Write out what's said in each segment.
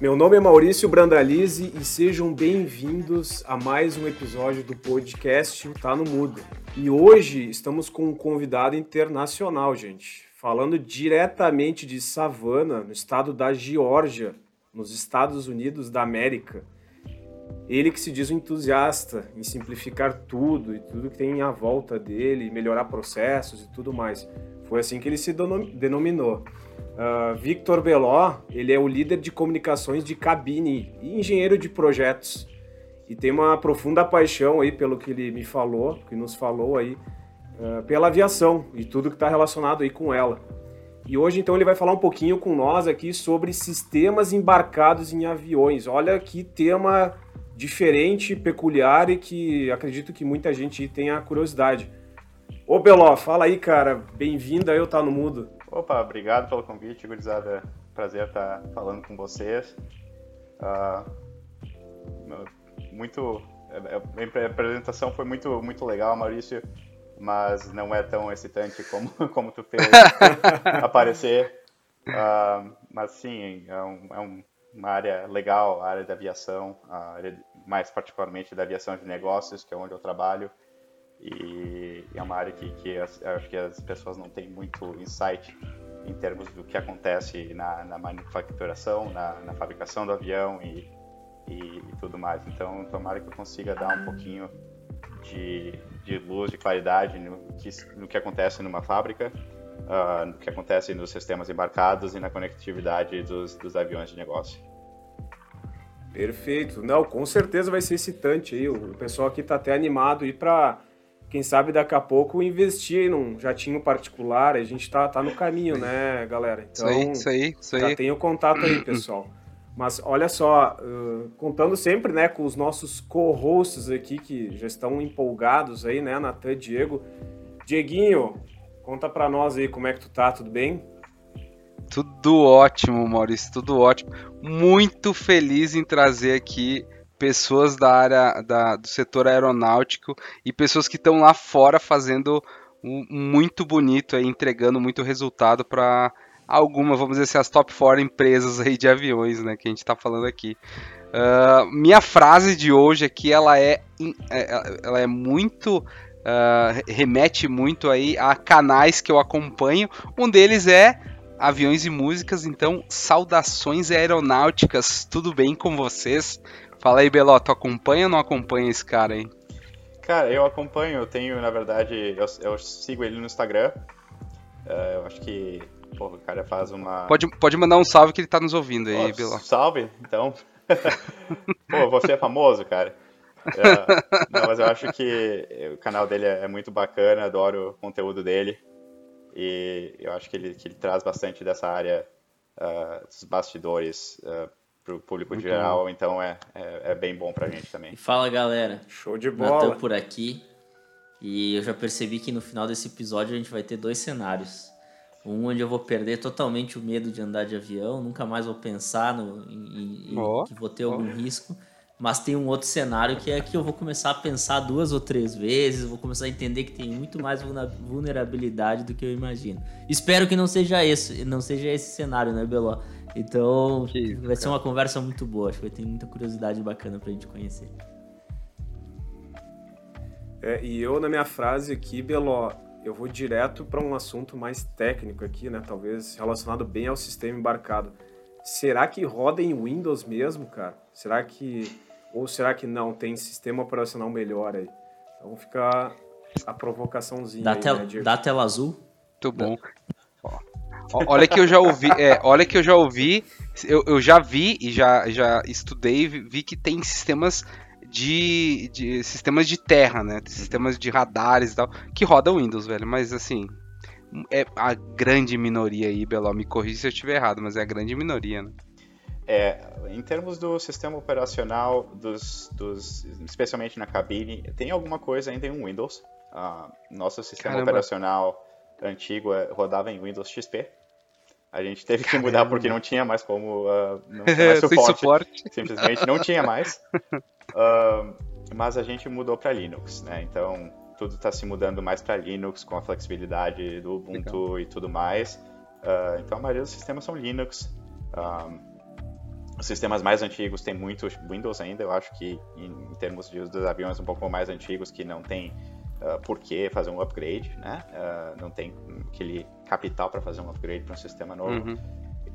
Meu nome é Maurício Brandalize e sejam bem-vindos a mais um episódio do podcast Tá no Mudo. E hoje estamos com um convidado internacional, gente, falando diretamente de Savannah, no estado da Geórgia, nos Estados Unidos da América. Ele que se diz um entusiasta em simplificar tudo e tudo que tem à volta dele, melhorar processos e tudo mais. Foi assim que ele se denominou. Uh, Victor Beló, ele é o líder de comunicações de cabine e engenheiro de projetos. E tem uma profunda paixão aí, pelo que ele me falou, que nos falou aí, uh, pela aviação e tudo que está relacionado aí com ela. E hoje, então, ele vai falar um pouquinho com nós aqui sobre sistemas embarcados em aviões. Olha que tema diferente, peculiar e que acredito que muita gente tenha curiosidade. Ô Beló, fala aí, cara. Bem-vindo aí eu Tá No Mudo. Opa, obrigado pelo convite, gurizada. Prazer estar falando com vocês. Uh, muito... É, é, a apresentação foi muito, muito legal, Maurício, mas não é tão excitante como, como tu fez aparecer. Uh, mas sim, é, um, é um, uma área legal, a área da aviação, área, mais particularmente da aviação de negócios, que é onde eu trabalho. E é uma área que, que acho que as pessoas não têm muito insight em termos do que acontece na, na manufaturação, na, na, fabricação do avião e, e, e, tudo mais. Então, tomara que eu consiga dar um pouquinho de, de luz, de claridade no que, no que acontece numa fábrica, uh, no que acontece nos sistemas embarcados e na conectividade dos, dos aviões de negócio. Perfeito. Não, com certeza vai ser excitante aí. O pessoal aqui está até animado ir para quem sabe daqui a pouco investir num jatinho particular, a gente tá, tá no caminho, né, galera? Então, isso aí, isso aí, isso aí. Já tem o contato aí, pessoal. Mas olha só, uh, contando sempre né, com os nossos co-hosts aqui que já estão empolgados aí, né, Natan e Diego. Dieguinho, conta pra nós aí como é que tu tá, tudo bem? Tudo ótimo, Maurício, tudo ótimo. Muito feliz em trazer aqui pessoas da área da, do setor aeronáutico e pessoas que estão lá fora fazendo um, muito bonito, aí, entregando muito resultado para alguma, vamos dizer assim, as top 4 empresas aí de aviões, né, que a gente está falando aqui. Uh, minha frase de hoje aqui, ela é, é ela é muito uh, remete muito aí a canais que eu acompanho. Um deles é aviões e músicas, então saudações aeronáuticas, tudo bem com vocês? Fala aí, Beló, tu acompanha ou não acompanha esse cara aí? Cara, eu acompanho, eu tenho, na verdade, eu, eu sigo ele no Instagram. Uh, eu acho que, pô, o cara faz uma. Pode, pode mandar um salve que ele tá nos ouvindo aí, oh, Beló. Salve, então. pô, você é famoso, cara. Uh, não, mas eu acho que o canal dele é muito bacana, adoro o conteúdo dele. E eu acho que ele, que ele traz bastante dessa área uh, dos bastidores uh, para o público Muito geral, bom. então é, é, é, bem bom para a gente também. Fala galera, show de bola. Natan por aqui e eu já percebi que no final desse episódio a gente vai ter dois cenários. Um onde eu vou perder totalmente o medo de andar de avião, nunca mais vou pensar no, em, em oh, que vou ter oh. algum risco. Mas tem um outro cenário que é que eu vou começar a pensar duas ou três vezes, vou começar a entender que tem muito mais vulnerabilidade do que eu imagino. Espero que não seja esse, não seja esse cenário, né, Beló? Então, isso, vai ser uma conversa muito boa. Acho que vai ter muita curiosidade bacana pra gente conhecer. É, e eu, na minha frase aqui, Beló, eu vou direto para um assunto mais técnico aqui, né? Talvez relacionado bem ao sistema embarcado. Será que roda em Windows mesmo, cara? Será que. Ou será que não? Tem sistema operacional melhor aí? Então fica a provocaçãozinha. Da, aí, tel né, da tela azul? Muito bom. Olha que eu já ouvi, é, olha que eu já ouvi, eu, eu já vi e já, já estudei, vi que tem sistemas de, de sistemas de terra, né? Sistemas de radares e tal, que rodam Windows, velho. Mas assim, é a grande minoria aí, Belo. Me corrija se eu estiver errado, mas é a grande minoria, né? É, em termos do sistema operacional, dos, dos, especialmente na cabine, tem alguma coisa ainda em Windows. Uh, nosso sistema Caramba. operacional antigo é, rodava em Windows XP. A gente teve que mudar porque não tinha mais como. Uh, não tinha mais suporte, suporte. Simplesmente não tinha mais. Uh, mas a gente mudou para Linux, né? Então tudo está se mudando mais para Linux com a flexibilidade do Ubuntu Legal. e tudo mais. Uh, então a maioria dos sistemas são Linux. os sistemas mais antigos têm muito Windows ainda, eu acho que em, em termos de dos aviões um pouco mais antigos que não tem uh, por que fazer um upgrade, né? Uh, não tem aquele capital para fazer um upgrade para um sistema novo. Uhum.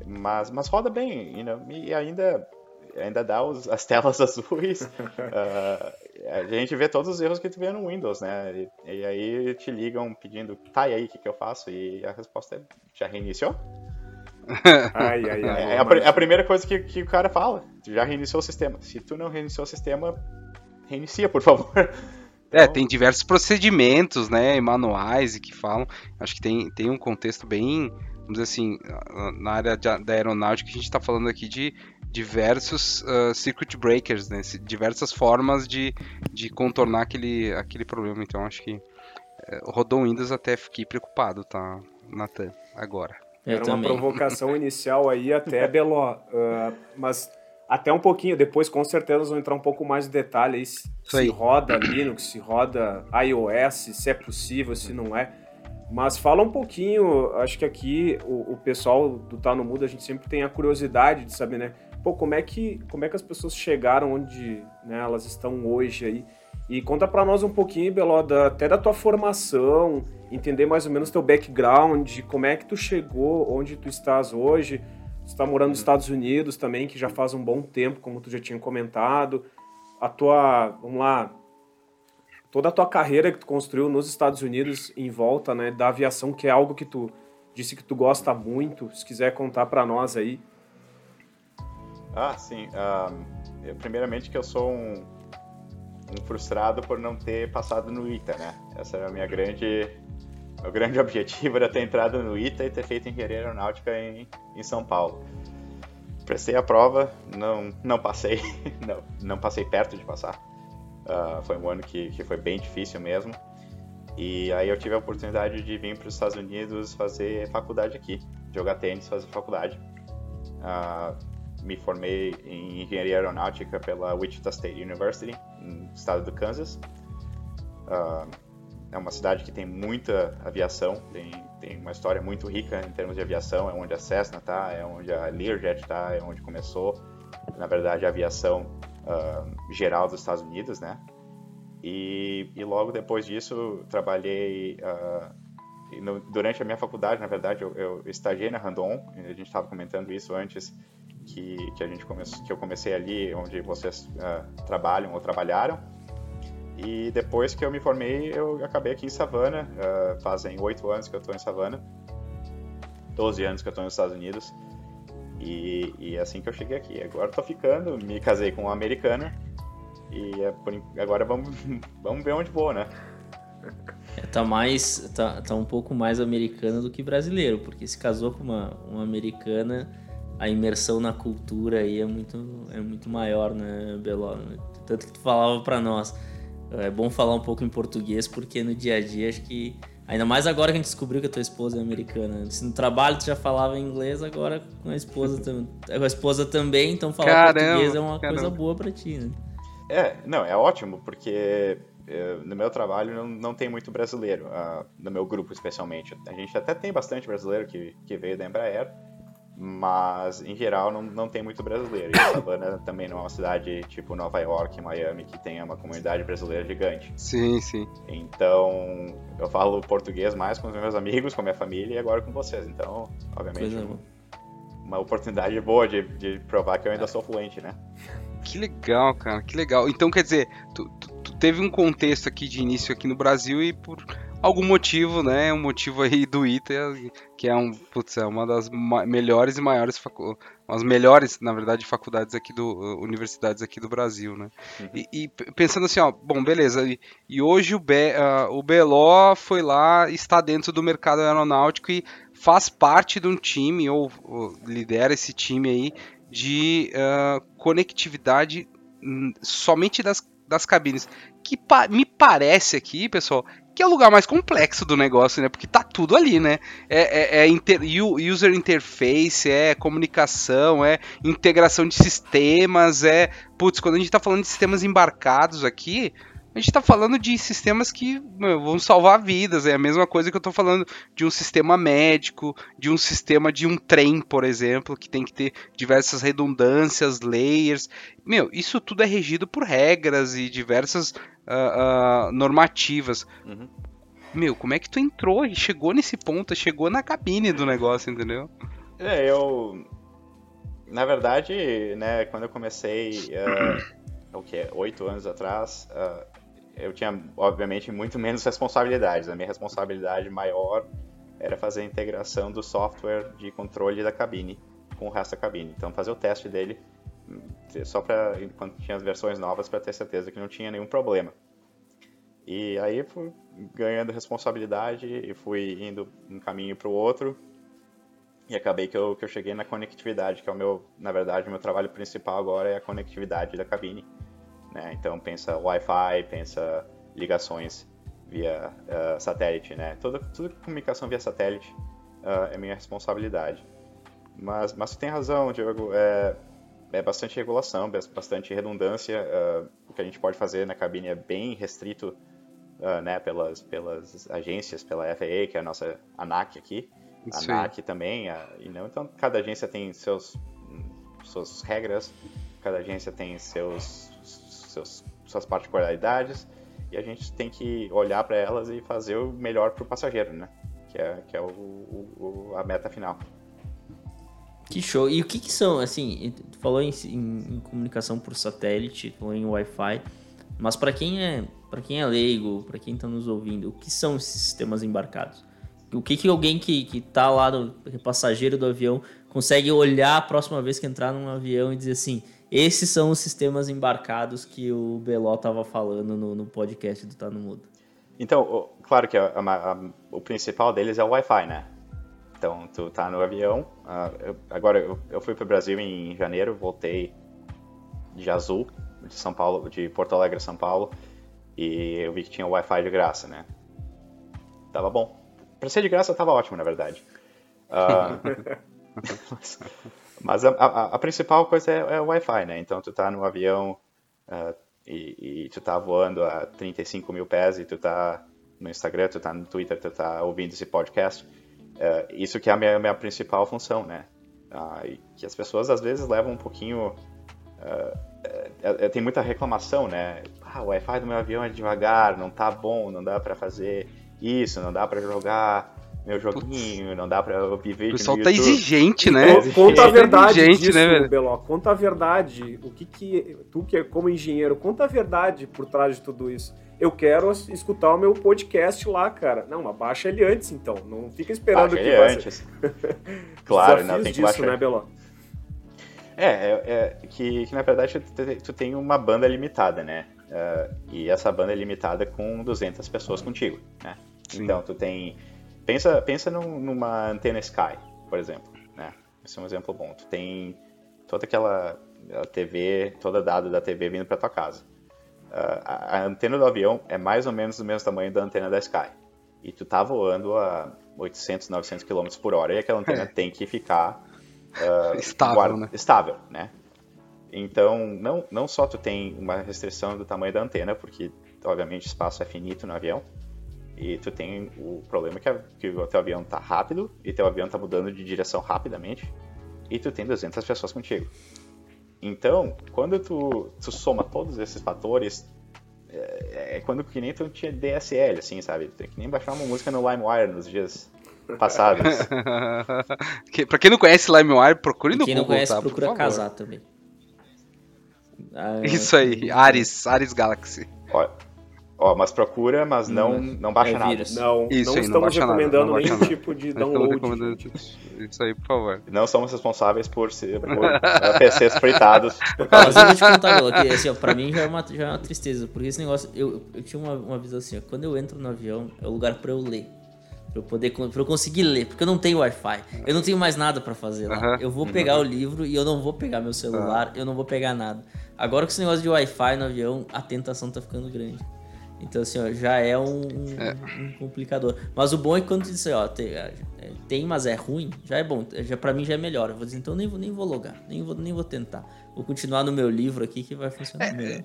Mas, mas roda bem, you know, e ainda ainda dá os, as telas azuis. uh, a gente vê todos os erros que tu vê no Windows, né? E, e aí te ligam pedindo, tá, e aí, o que, que eu faço? E a resposta é, já reiniciou? ai, ai, ai, é, a, é a, primeira coisa que, que o cara fala. Já reiniciou o sistema. Se tu não reiniciou o sistema, reinicia, por favor. É, então... tem diversos procedimentos, né, manuais e que falam. Acho que tem, tem um contexto bem, vamos dizer assim, na área de, da aeronáutica, a gente está falando aqui de diversos uh, circuit breakers, né, diversas formas de, de contornar aquele, aquele problema. Então, acho que uh, rodou Windows até fiquei preocupado, tá, Nathan, agora. Eu Era também. uma provocação inicial aí até, Beló. Uh, mas até um pouquinho, depois com certeza vamos entrar um pouco mais de detalhe aí, se, se roda Linux, se roda iOS, se é possível, se não é. Mas fala um pouquinho, acho que aqui o, o pessoal do Tá no Mudo, a gente sempre tem a curiosidade de saber, né? Pô, como é que, como é que as pessoas chegaram onde né, elas estão hoje aí? E conta para nós um pouquinho, Beló, da, até da tua formação, entender mais ou menos teu background, como é que tu chegou onde tu estás hoje. Está morando nos Estados Unidos também, que já faz um bom tempo, como tu já tinha comentado. A tua, vamos lá, toda a tua carreira que tu construiu nos Estados Unidos em volta, né, da aviação, que é algo que tu disse que tu gosta muito. Se quiser contar para nós aí. Ah, sim. Uh, primeiramente que eu sou um um frustrado por não ter passado no ITA, né? Essa era a minha grande meu grande objetivo era ter entrado no ITA e ter feito engenharia aeronáutica em, em São Paulo. Prestei a prova, não, não passei, não, não passei perto de passar. Uh, foi um ano que, que foi bem difícil mesmo. E aí eu tive a oportunidade de vir para os Estados Unidos fazer faculdade aqui, jogar tênis, fazer faculdade. Uh, me formei em engenharia aeronáutica pela Wichita State University, no estado do Kansas. Uh, é uma cidade que tem muita aviação, tem, tem uma história muito rica em termos de aviação, é onde a Cessna está, é onde a Learjet está, é onde começou, na verdade, a aviação uh, geral dos Estados Unidos, né? E, e logo depois disso, trabalhei... Uh, no, durante a minha faculdade, na verdade, eu, eu estagiei na Randon, a gente estava comentando isso antes, que, que, a gente que eu comecei ali, onde vocês uh, trabalham ou trabalharam. E depois que eu me formei, eu acabei aqui em Savannah. Uh, fazem oito anos que eu estou em Savannah. Doze anos que eu estou nos Estados Unidos. E, e é assim que eu cheguei aqui. Agora estou ficando, me casei com uma americana. E é por, agora vamos, vamos ver onde vou, né? É, tá mais tá, tá um pouco mais americana do que brasileiro, porque se casou com uma, uma americana a imersão na cultura aí é muito, é muito maior, né, Beló? Tanto que tu falava para nós. É bom falar um pouco em português, porque no dia a dia acho que. Ainda mais agora que a gente descobriu que a tua esposa é americana. Se no trabalho tu já falava inglês, agora com a esposa, tam... com a esposa também, então falar caramba, português é uma caramba. coisa boa para ti, né? É, não, é ótimo, porque é, no meu trabalho não, não tem muito brasileiro, uh, no meu grupo especialmente. A gente até tem bastante brasileiro que, que veio da Embraer, mas em geral não, não tem muito brasileiro. E Savannah também não é uma cidade tipo Nova York, Miami, que tenha uma comunidade brasileira gigante. Sim, sim. Então eu falo português mais com os meus amigos, com a minha família e agora com vocês. Então, obviamente, uma, uma oportunidade boa de, de provar que eu ainda sou fluente, né? Que legal, cara, que legal. Então quer dizer, tu, tu, tu teve um contexto aqui de início aqui no Brasil e por algum motivo, né? Um motivo aí do ITA, que é, um, putz, é uma das melhores e maiores facu as melhores, na verdade, faculdades aqui do universidades aqui do Brasil, né? Uhum. E, e, pensando assim, ó, bom, beleza. E, e hoje o, Be, uh, o Beló foi lá, está dentro do mercado aeronáutico e faz parte de um time ou, ou lidera esse time aí de uh, conectividade hum, somente das, das cabines. Que pa me parece aqui, pessoal, que é o lugar mais complexo do negócio, né? Porque tá tudo ali, né? É, é, é inter, user interface, é comunicação, é integração de sistemas, é. Putz, quando a gente tá falando de sistemas embarcados aqui, a gente está falando de sistemas que meu, vão salvar vidas. É a mesma coisa que eu estou falando de um sistema médico, de um sistema de um trem, por exemplo, que tem que ter diversas redundâncias, layers. Meu, isso tudo é regido por regras e diversas uh, uh, normativas. Uhum. Meu, como é que tu entrou e chegou nesse ponto, chegou na cabine do negócio, entendeu? É, eu. Na verdade, né, quando eu comecei, uh, o que? Oito anos atrás, uh, eu tinha, obviamente, muito menos responsabilidades. A minha responsabilidade maior era fazer a integração do software de controle da cabine com o resto da cabine. Então, fazer o teste dele hum, só para quando tinha as versões novas para ter certeza que não tinha nenhum problema. E aí fui ganhando responsabilidade e fui indo um caminho para o outro e acabei que eu, que eu cheguei na conectividade, que é o meu, na verdade, o meu trabalho principal agora é a conectividade da cabine. Né? Então pensa Wi-Fi, pensa ligações via uh, satélite, né? Toda, toda comunicação via satélite uh, é minha responsabilidade. Mas, mas você tem razão, Diogo. É, é bastante regulação, bastante redundância. Uh, o que a gente pode fazer na cabine é bem restrito né, pelas, pelas agências, pela FAA, que é a nossa ANAC aqui. A ANAC também. A, e não, então, cada agência tem seus, suas regras, cada agência tem seus seus, suas particularidades e a gente tem que olhar para elas e fazer o melhor para o passageiro, né? Que é, que é o, o, a meta final. Que show! E o que, que são, assim, tu falou em, em, em comunicação por satélite, falou em Wi-Fi, mas para quem é para quem é leigo, para quem está nos ouvindo, o que são esses sistemas embarcados? O que, que alguém que, que tá lá, no, passageiro do avião, consegue olhar a próxima vez que entrar num avião e dizer assim, esses são os sistemas embarcados que o Beló estava falando no, no, podcast do Tá no Mudo. Então, claro que a, a, a, o principal deles é o Wi-Fi, né? Então, tu tá no avião. Uh, eu, agora, eu, eu fui para o Brasil em janeiro, voltei de azul, de São Paulo, de Porto Alegre, São Paulo, e eu vi que tinha Wi-Fi de graça, né? Tava bom. Para ser de graça, tava ótimo, na verdade. Uh, Mas a, a, a principal coisa é, é o Wi-Fi, né? Então tu tá no avião uh, e, e, tu tá voando a 35 mil pés e tu tá no Instagram, tu tá no Twitter, tu tá ouvindo esse podcast. Uh, isso que é a minha, minha principal função, né? Uh, que as pessoas às vezes levam um pouquinho... É, tem muita reclamação, né? Ah, o Wi-Fi do meu avião é devagar, não tá bom, não dá para fazer isso, não dá para jogar meu joguinho, Putz. não dá pra ouvir vídeo. O pessoal tá exigente, né? Conta a verdade exigente, disso, né, velho? Beló. Conta a verdade. O que que. Tu que é como engenheiro, conta a verdade por trás de tudo isso. Eu quero escutar o meu podcast lá, cara. Não, mas baixa ele antes, então. Não fica esperando baixa que ele antes. claro, não, tem que disso, baixar. né, Beló? É, é, é que, que, na verdade tu, tu, tem uma banda limitada, né? Uh, e essa banda é limitada com 200 pessoas contigo, né? Sim. Então tu tem Pensa, pensa num, numa antena Sky, por exemplo, né? Esse é um exemplo bom. Tu tem toda aquela TV, toda dado da TV vindo para tua casa. Uh, a, a, antena do avião é mais ou menos do mesmo tamanho da antena da Sky. E tu tá voando a 800, 900 km por hora e aquela antena é. tem que ficar uh, estável, guarda, né? estável, né? Então, não, não só tu tem uma restrição do tamanho da antena, porque obviamente o espaço é finito no avião, e tu tem o problema que, a, que o teu avião tá rápido e teu avião tá mudando de direção rapidamente e tu tem 200 pessoas contigo. Então, quando tu, tu soma todos esses fatores, é, é quando que nem tu tinha DSL, assim, sabe? Tu tem que nem baixar uma música no LimeWire nos dias passados. que, pra quem não conhece LimeWire, procure no quem Google, Quem não conhece, tá, procura casar também. Ah, Isso aí, Ares, Ares Galaxy. Olha, Ó, mas procura, mas não, hum, não baixa é nada. Não, Isso não aí, estamos não recomendando nada, nenhum tipo de download. Isso aí, por favor. Não somos responsáveis por, ser, por uh, PCs fritados. Mas eu vou te contar, que, assim, ó, pra mim já é, uma, já é uma tristeza, porque esse negócio, eu, eu tinha uma, uma visão assim, ó, quando eu entro no avião, é o lugar pra eu ler. Pra eu poder, pra eu conseguir ler, porque eu não tenho Wi-Fi, eu não tenho mais nada pra fazer lá. Uh -huh. Eu vou pegar uh -huh. o livro e eu não vou pegar meu celular, -huh. eu não vou pegar nada. Agora com esse negócio de Wi-Fi no avião, a tentação tá ficando grande. Então, assim, ó, já é um, é um, complicador. Mas o bom é que quando diz, ó, tem, é, tem, mas é ruim, já é bom. Já, pra mim já é melhor. Eu vou dizer, então nem vou, nem vou logar, nem vou, nem vou tentar. Vou continuar no meu livro aqui que vai funcionar é, melhor.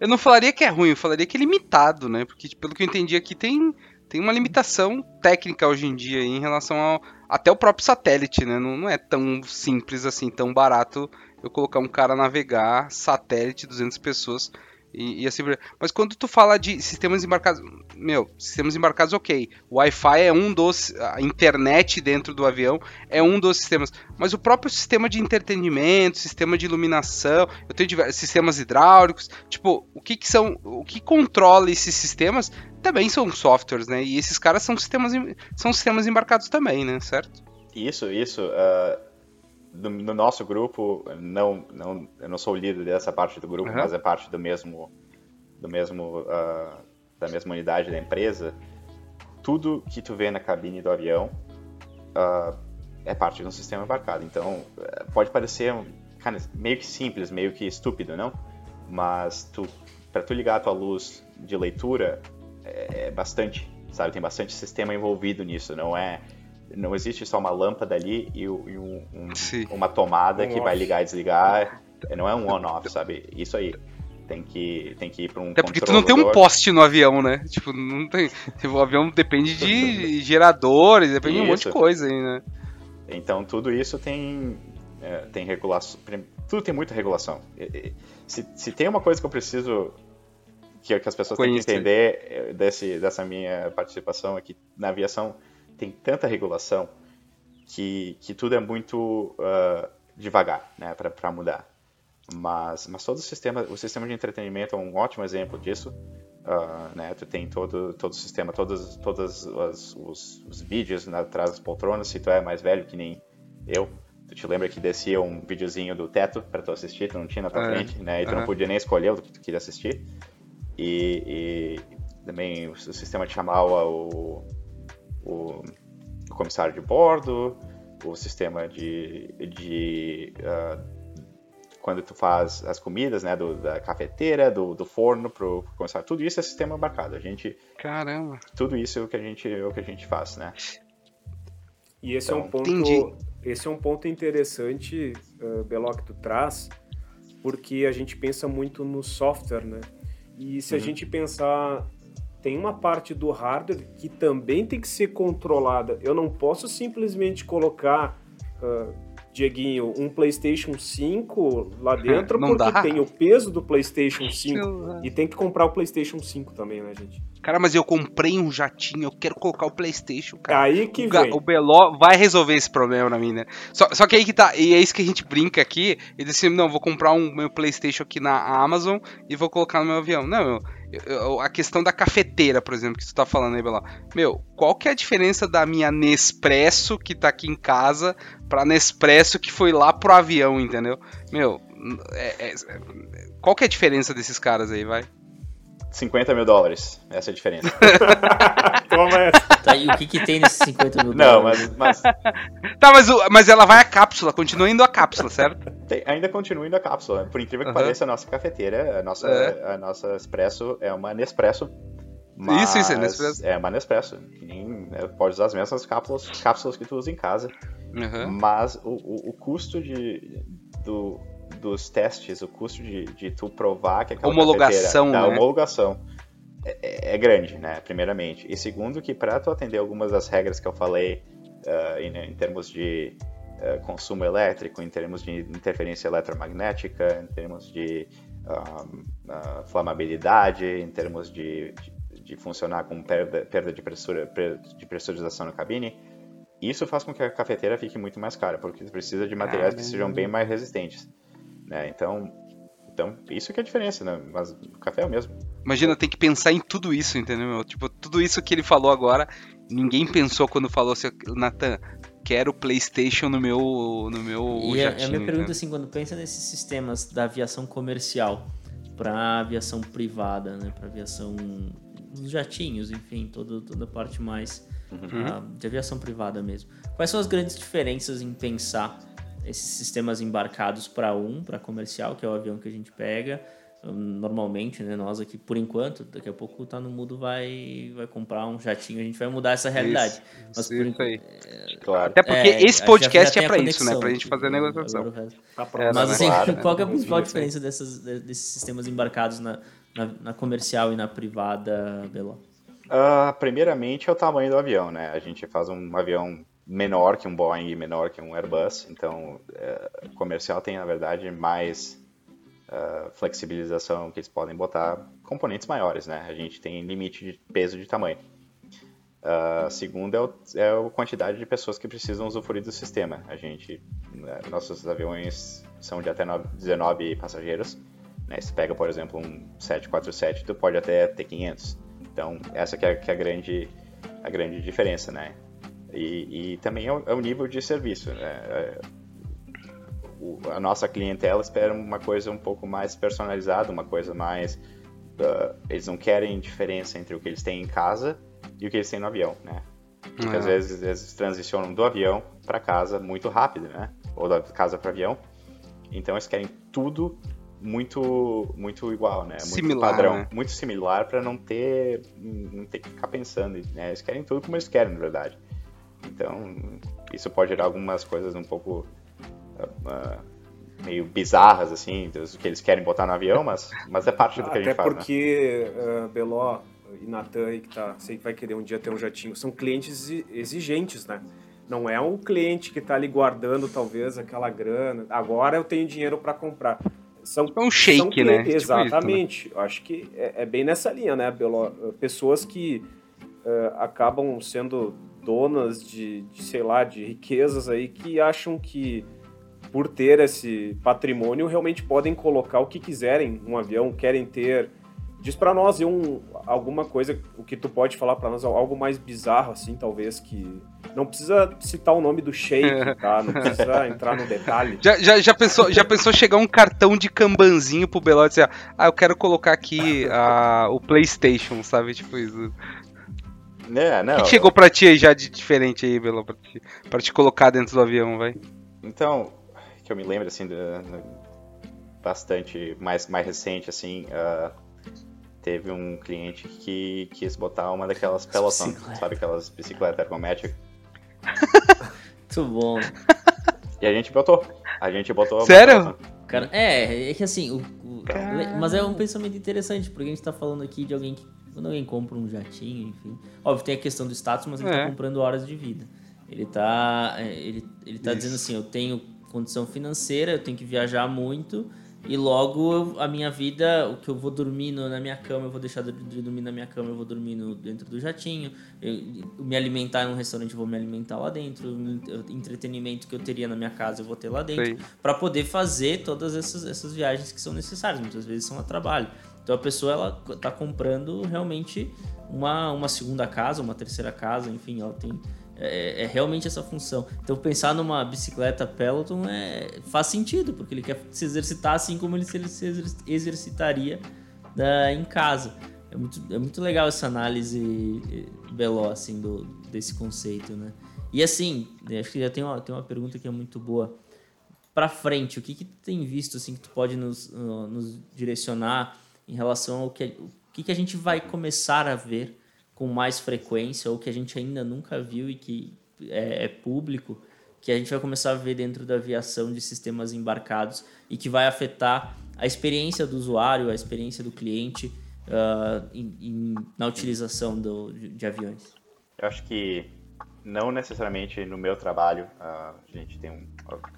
eu não falaria que é ruim, eu falaria que é limitado, né? Porque pelo que eu entendi aqui tem, tem uma limitação técnica hoje em dia em relação ao até o próprio satélite, né? Não, não é tão simples assim, tão barato eu colocar um cara navegar satélite 200 pessoas e, e, assim, mas quando tu fala de sistemas embarcados, meu, sistemas embarcados, ok. O Wi-Fi é um dos. A internet dentro do avião é um dos sistemas. Mas o próprio sistema de entretenimento, sistema de iluminação, eu tenho diversos sistemas hidráulicos. Tipo, o que, que são. O que controla esses sistemas também são softwares, né? E esses caras são sistemas, são sistemas embarcados também, né? Certo? Isso, isso. Uh no, no, nosso grupo, não, não, eu não sou o líder dessa parte do grupo, uhum. mas é parte do mesmo, do mesmo, uh, da mesma unidade da empresa. Tudo que tu vê na cabine do avião uh, é parte de um sistema embarcado. Então, eh, pode parecer cara, meio que simples, meio que estúpido, não? Mas tu, para tu ligar a tua luz de leitura é, é bastante, sabe? Tem bastante sistema envolvido nisso. Não é não existe só uma lâmpada ali e, um, um, uma tomada um que off. vai ligar e desligar. É, não é um on-off, sabe? Isso aí. Tem que, tem que ir para um. É porque tu não tem um poste no avião, né? Tipo, não tem. Tipo, o avião depende de geradores, depende isso. de um monte de coisa aí, né? Então tudo isso tem, é, tem regulação. Tudo tem muita regulação. Se, se tem uma coisa que eu preciso que, que as pessoas Conhecer. têm que entender é, desse, dessa minha participação aqui na aviação tem tanta regulação que, que tudo é muito uh, devagar né, para mudar. Mas, mas todo o sistema, o sistema de entretenimento é um ótimo exemplo disso. Uh, né, tu tem todo, todo o sistema, todos, todos os, os, os vídeos né, atrás das poltronas, se tu é mais velho que nem eu, tu te lembra que descia um videozinho do teto para tu assistir, tu não tinha na tua é, frente, né, e tu não podia nem escolher o que tu queria assistir. E, e também o sistema de chamar o, o, o comissário de bordo, o sistema de, de uh, quando tu faz as comidas, né, do, da cafeteira, do, do forno pro, pro comissário, tudo isso é sistema embarcado. A gente Caramba. Tudo isso é o que a gente é o que a gente faz, né? E esse então, é um ponto entendi. esse é um ponto interessante, uh, Belo, que tu traz, porque a gente pensa muito no software, né? E se uhum. a gente pensar tem uma parte do hardware que também tem que ser controlada. Eu não posso simplesmente colocar, uh, Dieguinho, um PlayStation 5 lá dentro, porque dá. tem o peso do PlayStation 5 e tem que comprar o PlayStation 5 também, né, gente? Cara, mas eu comprei um jatinho, eu quero colocar o PlayStation, cara. Aí que o, vem. O Beló vai resolver esse problema na minha, né? Só, só que aí que tá, e é isso que a gente brinca aqui, e disse, não, vou comprar um meu PlayStation aqui na Amazon e vou colocar no meu avião. Não, meu, a questão da cafeteira, por exemplo, que você tá falando aí. Meu, qual que é a diferença da minha Nespresso que tá aqui em casa pra Nespresso que foi lá pro avião, entendeu? Meu, é, é, qual que é a diferença desses caras aí, vai? 50 mil dólares. Essa é a diferença. Toma essa. Tá, e o que, que tem nesses 50 mil Não, dólares? Não, mas. mas... tá, mas, mas ela vai a cápsula, continua indo a cápsula, certo? Tem, ainda continua indo a cápsula. Por incrível que uhum. pareça, a nossa cafeteira, a nossa, é. a nossa Espresso é uma Nespresso. isso, isso, é Nespresso. É uma Nespresso. Nem, né, pode usar as mesmas cápsulas, cápsulas que tu usa em casa. Uhum. Mas o, o, o custo de, do, dos testes, o custo de, de tu provar que aquela homologação, da né? homologação é, é, é, grande, né? Primeiramente. E segundo, que para tu atender algumas das regras que eu falei uh, em, em, termos de uh, consumo elétrico, em termos de interferência eletromagnética, em termos de uh, flamabilidade, em termos de, de, de, funcionar com perda, perda de, pressura, de pressurização na cabine, isso faz com que a cafeteira fique muito mais cara, porque precisa de materiais que sejam bem mais resistentes. Né? Então, então, isso que é a diferença, né? Mas o café é o mesmo. Imagina, tem que pensar em tudo isso, entendeu? Tipo, tudo isso que ele falou agora, ninguém pensou quando falou assim, Nathan, quero PlayStation no meu no meu e jatinho, a, minha pergunta assim, quando pensa nesses sistemas da aviação comercial para aviação privada, né, para aviação os jatinhos, enfim, todo, toda a parte mais uhum. uh, de aviação privada mesmo. Quais são as grandes diferenças em pensar esses sistemas embarcados para um, para comercial, que é o avião que a gente pega. Normalmente, né, nós aqui, por enquanto, daqui a pouco tá no mudo vai vai comprar um jatinho, a gente vai mudar essa realidade. Isso, Mas por isso aí. É, claro. Até porque é, esse podcast é para isso, né, pra gente fazer a negociação. Tá é, Mas assim, claro, qual é a principal diferença dessas, desses sistemas embarcados na, na, na comercial e na privada, Belo? Uh, primeiramente é o tamanho do avião, né? A gente faz um avião menor que um Boeing menor que um Airbus, então uh, comercial tem na verdade mais uh, flexibilização que eles podem botar componentes maiores, né? A gente tem limite de peso de tamanho. Uh, segundo é, o, é a quantidade de pessoas que precisam usufruir do sistema. A gente, né, nossos aviões são de até 19 passageiros. Né? Se pega, por exemplo, um 747, tu pode até ter 500. Então, essa que é, que é a, grande, a grande diferença, né? E, e também é o, é o, nível de serviço, né? É, o, a nossa clientela espera uma coisa um pouco mais personalizada, uma coisa mais... Uh, eles não querem diferença entre o que eles têm em casa e o que eles têm no avião, né? Porque é. às vezes eles transicionam do avião para casa muito rápido, né? Ou da casa para avião. Então eles querem tudo muito muito igual, né? Muito similar, padrão, né? muito similar para não ter não ter que ficar pensando, né? Eles querem tudo como eles querem, na verdade. Então isso pode gerar algumas coisas um pouco uh, meio bizarras assim, do que eles querem botar no avião, mas mas é parte do que Até a gente faz. Até porque né? uh, Beló e Natan aí que tá, sei que vai querer um dia ter um jatinho, são clientes exigentes, né? Não é um cliente que está ali guardando talvez aquela grana. Agora eu tenho dinheiro para comprar. São, é um shake, são, né? Exatamente. Tipo isso, né? Acho que é, é, bem nessa linha, né, Belo? Pessoas que uh, acabam sendo donas de, de, sei lá, de riquezas aí que acham que por ter esse patrimônio realmente podem colocar o que quiserem um avião, querem ter Diz para nós um, alguma coisa, o que tu pode falar para nós, algo mais bizarro, assim, talvez, que. Não precisa citar o nome do shake, tá? Não precisa entrar no detalhe. Já, já, já, pensou, já pensou chegar um cartão de cambanzinho pro Beló e dizer, ah, eu quero colocar aqui uh, o PlayStation, sabe? Tipo isso. É, não. O que chegou pra ti aí já de diferente aí, Beló, pra te, pra te colocar dentro do avião, vai? Então, que eu me lembro, assim, de, de, bastante mais, mais recente, assim. Uh teve um cliente que quis botar uma daquelas Peloton, sabe aquelas bicicletas ergométricas? Muito bom. E a gente botou. A gente botou. Sério? Cara, é, é que assim, o, o mas é um pensamento interessante, porque a gente tá falando aqui de alguém que, quando alguém compra um jatinho, enfim. Óbvio, tem a questão do status, mas ele tá é. comprando horas de vida. Ele tá, é, ele, ele tá dizendo assim: eu tenho condição financeira, eu tenho que viajar muito e logo a minha vida, o que eu vou dormir no, na minha cama, eu vou deixar de, dormir na minha cama, eu vou dormir no, dentro do jatinho. Eu, me alimentar em um restaurante, eu vou me alimentar lá dentro. O entretenimento que eu teria na minha casa, eu vou ter lá dentro. para poder fazer todas essas, essas viagens que são necessárias. Muitas vezes são a trabalho. Então a pessoa ela tá comprando realmente uma, uma segunda casa, uma terceira casa, enfim, ela tem é, é, realmente essa função. Então pensar numa bicicleta Peloton é, faz sentido, porque ele quer se exercitar assim como ele se, exercitaria né, em casa. É muito, é muito legal essa análise veloz assim, do, desse conceito, né? E assim, acho que já tem uma, tem uma pergunta que é muito boa. Para frente, o que, que tem visto assim, que tu pode nos, nos direcionar em relação ao que, o que, que a gente vai começar a ver com mais frequência ou que a gente ainda nunca viu e que é, é, público, que a gente vai começar a ver dentro da aviação de sistemas embarcados e que vai afetar a experiência do usuário, a experiência do cliente uh, na utilização do, de, de, aviões? Eu acho que não necessariamente no meu trabalho uh, a gente tem um,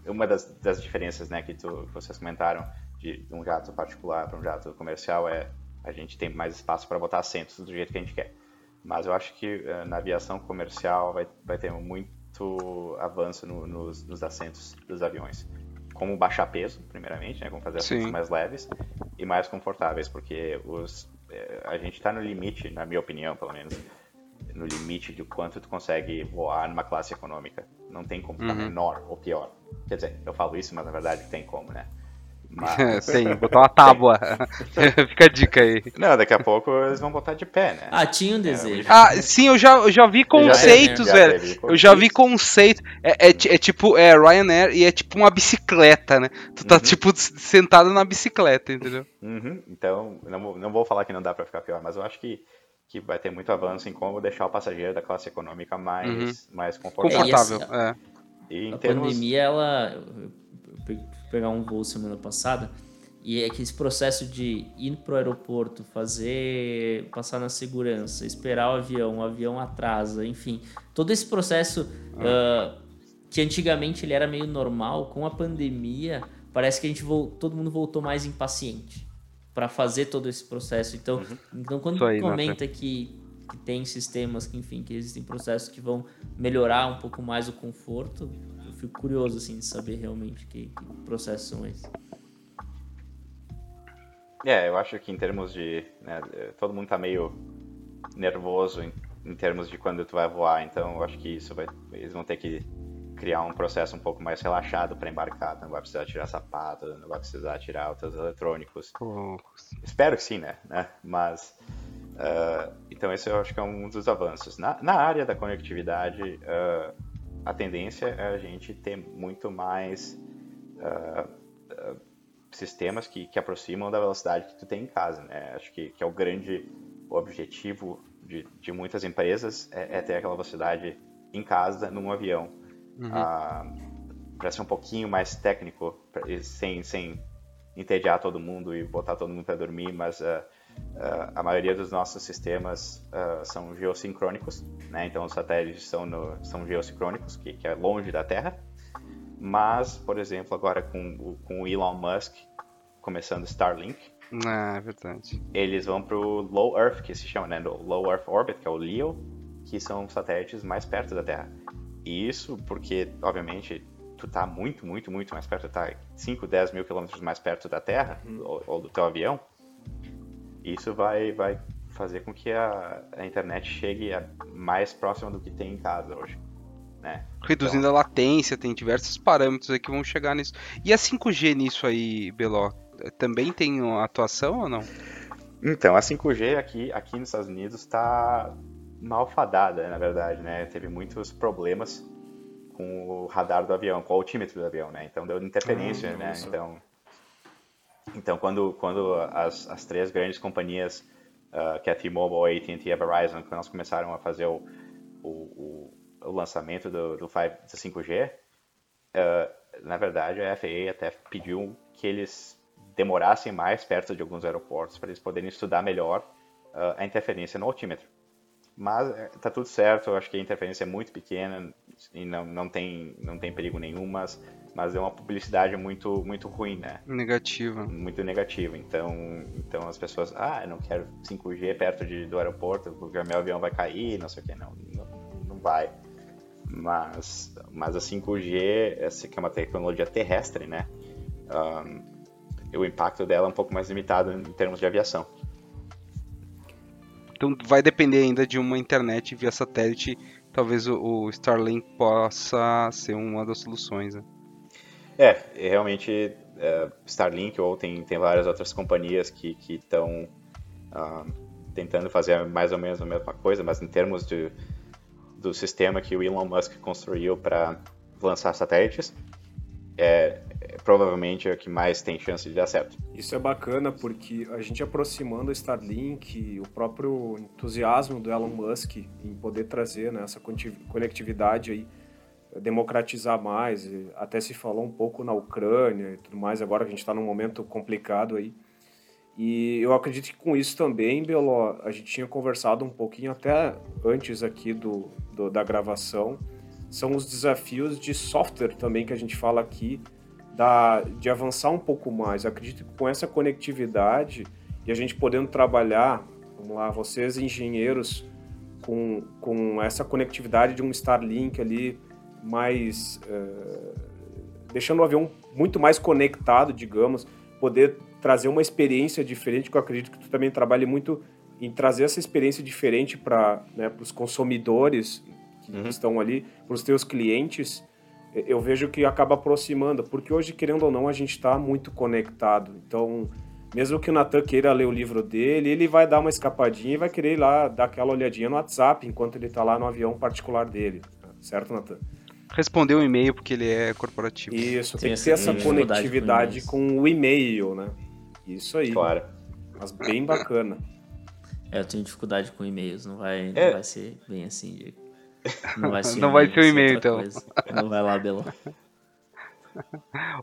uma das, das diferenças né, que, tu, que vocês comentaram de um jato particular para um jato comercial é a gente tem mais espaço para botar assentos do jeito que a gente quer. Mas eu acho que uh, na aviação comercial vai, vai ter muito avanço no, nos, nos, assentos dos aviões. Como baixar peso, primeiramente, né? como fazer assentos Sim. mais leves e mais confortáveis, porque os, eh, a gente está no limite, na minha opinião, pelo menos, no limite de quanto tu consegue voar numa classe econômica. Não tem como ficar uhum. menor ou pior. Quer dizer, eu falo isso, mas na verdade tem como, né? Mas... Sim, botar uma tábua. Fica a dica aí. Não, daqui a pouco eles vão botar de pé, né? Ah, tinha um desejo. Ah, sim, eu já, eu já vi conceitos, já velho. Já eu já vi conceitos. É, é, é, tipo, é Ryanair e é tipo uma bicicleta, né? Tu tá, uhum. tipo, sentado na bicicleta, entendeu? Uhum. Então, não, não vou falar que não dá pra ficar pior, mas eu acho que que vai ter muito avanço em como deixar o passageiro da classe econômica mais, uhum. mais confortável. Confortável, é. E a termos... pandemia, ela pegar um voo semana passada E é que esse processo de ir para o aeroporto, fazer, passar na segurança, esperar o avião, o avião atrasa, enfim, todo esse processo ah. uh, que antigamente ele era meio normal, com a pandemia, parece que a gente todo mundo voltou mais impaciente para fazer todo esse processo. Então, uhum. então quando aí, comenta que, que tem sistemas que, enfim, que existem processos que vão melhorar um pouco mais o conforto, fico curioso assim de saber realmente que, que processos são esses. É, eu acho que em termos de. Né, todo mundo tá meio nervoso em, em, termos de quando tu vai voar, então eu acho que isso vai. Eles vão ter que criar um processo um pouco mais relaxado para embarcar. Não vai precisar tirar sapato, não vai precisar tirar outros eletrônicos. Espero que sim, né? né? Mas. Uh, então, esse eu acho que é um dos avanços. Na, na área da conectividade, uh, a tendência é a gente ter muito mais. Uh, sistemas que, que aproximam da velocidade que tu tem em casa, né? Acho que, que é o grande objetivo de, de muitas empresas é, é, ter aquela velocidade em casa num avião. Uhum. Ah, para ser um pouquinho mais técnico, pra, sem, sem entediar todo mundo e botar todo mundo para dormir, mas uh, a maioria dos nossos sistemas uh, são geossincrônicos, né? Então os satélites são, no, são geossincrônicos, que, que é longe da Terra. Mas, por exemplo, agora com, com o Elon Musk começando Starlink. Ah, é verdade. Eles vão pro Low Earth, que se chama, né? Low Earth Orbit, que é o LEO, que são satélites mais perto da Terra. E isso porque, obviamente, tu tá muito, muito, muito mais perto, tá 5, 10 mil quilômetros mais perto da Terra, uhum. ou, ou, do teu avião. Isso vai, vai fazer com que a, a internet chegue a, mais próxima do que tem em casa hoje. Né? Reduzindo então... a latência, tem diversos parâmetros aí que vão chegar nisso. E a 5G nisso aí, Beló? Também tem atuação ou não? Então, a 5G aqui, aqui nos Estados Unidos está malfadada, na verdade, né? Teve muitos problemas com o radar do avião, com o altímetro do avião, né? Então deu interferência, ah, né? Então, então quando, quando as, as três grandes companhias, uh, que é a T-Mobile, AT&T e a Verizon, quando elas começaram a fazer o, o, o lançamento do, do, 5, do 5G, uh, na verdade a FAA até pediu que eles demorassem mais perto de alguns aeroportos para eles poderem estudar melhor uh, a interferência no altímetro. Mas está eh, tudo certo, eu acho que a interferência é muito pequena e não, não, tem, não tem perigo nenhum, mas, mas é uma publicidade muito, muito ruim, né? Negativa. Muito negativa. Então, então as pessoas, ah, eu não quero 5G perto de, do aeroporto porque meu avião vai cair, não sei o que, não, não, não vai. Mas, mas a 5G, essa que é uma tecnologia terrestre, né? Um, o impacto dela é um pouco mais limitado em termos de aviação. Então vai depender ainda de uma internet via satélite. Talvez o, Starlink possa ser uma das soluções. Né? É, realmente é, Starlink ou tem, tem várias outras companhias que estão uh, tentando fazer mais ou menos a mesma coisa, mas em termos de, do sistema que o Elon Musk construiu para lançar satélites, é, é, provavelmente é o que mais tem chance de dar certo. Isso é bacana porque a gente aproximando a Starlink, o próprio entusiasmo do Elon Musk em poder trazer né, essa conectividade aí, democratizar mais, até se falou um pouco na Ucrânia e tudo mais, agora que a gente está num momento complicado aí. E eu acredito que com isso também, Belo, a gente tinha conversado um pouquinho até antes aqui do, do da gravação, são os desafios de software também que a gente fala aqui, da, de avançar um pouco mais. Eu acredito que com essa conectividade e a gente podendo trabalhar, vamos lá, vocês engenheiros, com, com essa conectividade de um Starlink ali mais. Uh, deixando o avião muito mais conectado, digamos, poder trazer uma experiência diferente, que eu acredito que tu também trabalhe muito em trazer essa experiência diferente para né, os consumidores que uhum. estão ali, para os teus clientes eu vejo que acaba aproximando, porque hoje, querendo ou não, a gente está muito conectado. Então, mesmo que o Natan queira ler o livro dele, ele vai dar uma escapadinha e vai querer ir lá dar aquela olhadinha no WhatsApp enquanto ele está lá no avião particular dele. Certo, Natan? Responder um e-mail porque ele é corporativo. Isso, tem, tem que ter essa conectividade com, com o e-mail, né? Isso aí. Claro. Mas bem bacana. É, eu tenho dificuldade com e-mails, não vai, é. não vai ser bem assim, Diego. Não vai ser, não vai ser o e-mail, então. Coisa. Não vai lá, Belo.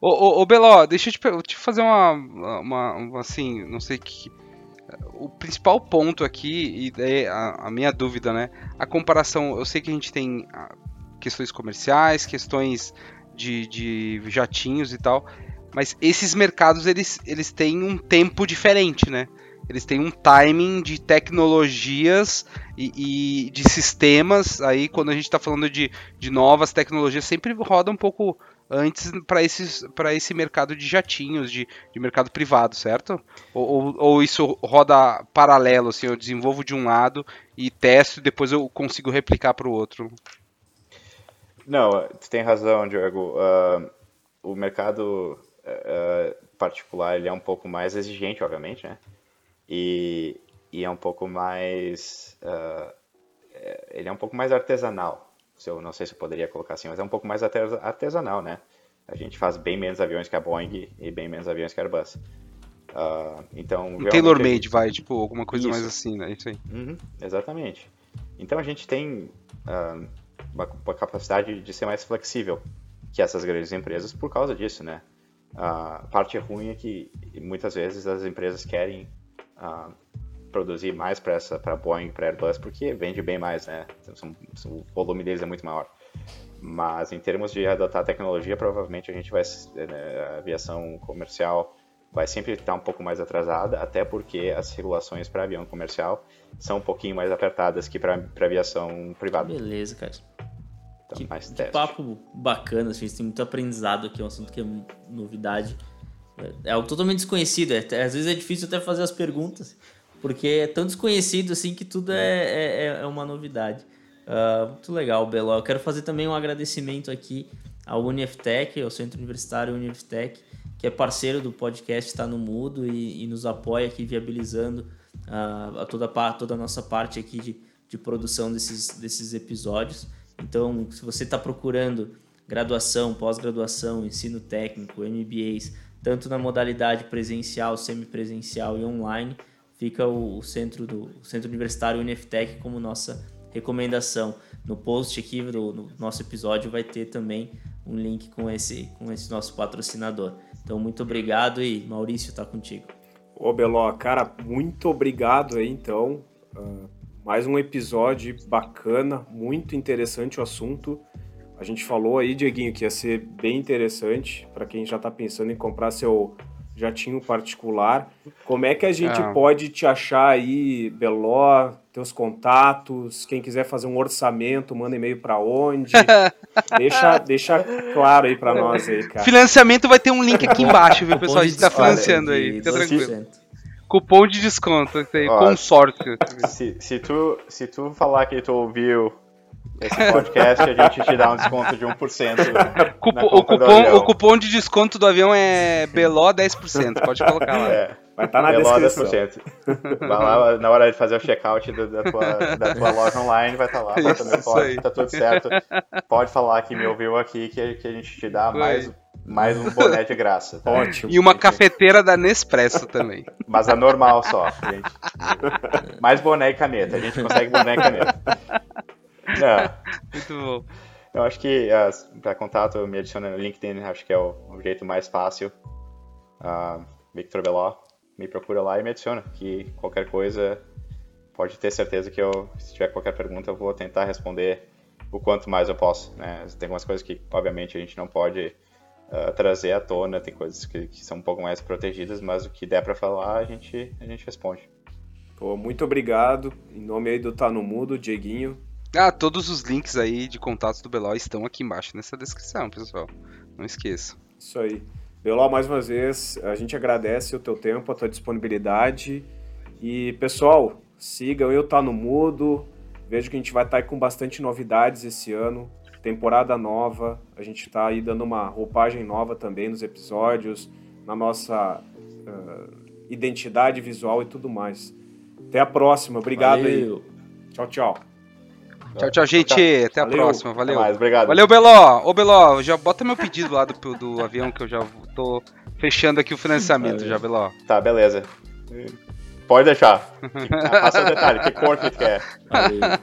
ô, ô, ô, Beló, deixa eu te, te fazer uma, uma, uma, assim, não sei que o principal ponto aqui, e daí a, a, minha dúvida, né? A comparação, eu sei que a gente tem ah, questões comerciais, questões de, de jatinhos e tal, mas esses mercados eles, eles têm um tempo diferente, né? Eles têm um timing de tecnologias e, e de sistemas. Aí, quando a gente está falando de, de novas tecnologias, sempre roda um pouco antes para esse mercado de jatinhos, de, de mercado privado, certo? Ou, ou, ou, isso roda paralelo, assim, eu desenvolvo de um lado e testo e depois eu consigo replicar para o outro? Não, tu tem razão, Diego. Uh, o mercado uh, particular ele é um pouco mais exigente, obviamente, né? E, e é um pouco mais... Uh, ele é um pouco mais artesanal, se eu não sei se eu poderia colocar assim, mas é um pouco mais artesanal, né? A gente faz bem menos aviões que a Boeing e bem menos aviões que a Airbus. Uh, então, um tailor-made, gente... vai, tipo, alguma coisa Isso. mais assim, né? Isso aí. Uhum, exatamente. Então a gente tem uh, uma, uma, capacidade de ser mais flexível que essas grandes empresas por causa disso, né? A parte ruim é que muitas vezes as empresas querem uh, produzir mais para essa para Boeing, para Airbus, porque vende bem mais, né? O volume deles é muito maior. Mas em termos de adotar tecnologia, provavelmente a gente vai né, a aviação comercial vai sempre estar um pouco mais atrasada, até porque as regulações para avião comercial são um pouquinho mais apertadas que para aviação privada. Beleza, cara. Então, que, mais que papo bacana, a gente tem muito aprendizado aqui, é um assunto que é novidade. É, é algo totalmente desconhecido, é, às vezes é difícil até fazer as perguntas, porque é tão desconhecido assim que tudo é, é, é uma novidade. Uh, muito legal, Belo. Eu quero fazer também um agradecimento aqui ao UniFTech, ao Centro Universitário UniFTech, que é parceiro do podcast Está no Mudo e, e, nos apoia aqui viabilizando uh, a toda, a, toda a nossa parte aqui de, de produção desses, desses episódios. Então, se você está procurando graduação, pós-graduação, ensino técnico, MBAs, tanto na modalidade presencial, semipresencial e online, fica o, o centro do o Centro Universitário Uniftec como nossa recomendação. No post aqui do no nosso episódio vai ter também um link com esse, com esse nosso patrocinador. Então, muito obrigado e Maurício está contigo. Ô, Beló, cara, muito obrigado aí, então. Uh, mais um episódio bacana, muito interessante o assunto. A gente falou aí, Dieguinho, que ia ser bem interessante para quem já está pensando em comprar seu jatinho particular. Como é que a gente ah. pode te achar aí, Beló, teus contatos, quem quiser fazer um orçamento, manda e-mail para onde? deixa, deixa claro aí para nós aí, cara. Financiamento vai ter um link aqui embaixo, viu, pessoal? A gente tá financiando aí, fica tranquilo. Cupom de desconto, aí, consórcio. Se, se, tu, se tu falar que tu ouviu esse podcast, a gente te dá um desconto de 1%. Cupo, o, cupom, o cupom de desconto do avião é BELO 10%, pode colocar lá. É. Vai estar tá na BELO descrição. 10%. Vai lá na hora de fazer o checkout da, tua, da tua loja online, vai estar tá lá, bota meu código, tá tudo certo. Pode falar que me ouviu aqui, que, que a gente te dá mais mais um boné de graça. Tá? Ótimo. E uma cafeteira da Nespresso também. Mas a normal só, gente. Mais boné e caneta. A gente consegue boné e caneta. Muito bom. Eu acho que uh, para contato me adiciona no LinkedIn, acho que é o, o jeito mais fácil. Uh, Victor Beló, me procura lá e me adiciona. Que qualquer coisa, pode ter certeza que eu, se tiver qualquer pergunta, eu vou tentar responder o quanto mais eu posso. Né? Tem algumas coisas que, obviamente, a gente não pode uh, trazer à tona, tem coisas que, que, são um pouco mais protegidas, mas o que der para falar, a gente, a gente responde. Pô, muito obrigado. Em nome aí do Tá no Mudo, Dieguinho. Ah, todos os links aí de contatos do Beló estão aqui embaixo nessa descrição, pessoal. Não esqueça. Isso aí. Beló, mais uma vez, a gente agradece o teu tempo, a tua disponibilidade. E, pessoal, sigam Eu Tá No Mudo. Vejo que a gente vai estar tá aí com bastante novidades esse ano. Temporada nova. A gente está aí dando uma roupagem nova também nos episódios, na nossa uh, identidade visual e tudo mais. Até a próxima. Obrigado Valeu. aí. Tchau, tchau. Tchau, tchau, gente. Até a Valeu. próxima. Valeu. Mais, obrigado. Valeu, Beló. Ô, Beló, já bota meu pedido lá do, do avião que eu já tô fechando aqui o financiamento já, Beló. Tá, beleza. Pode deixar. Passa o detalhe, que cor que quer. Valeu.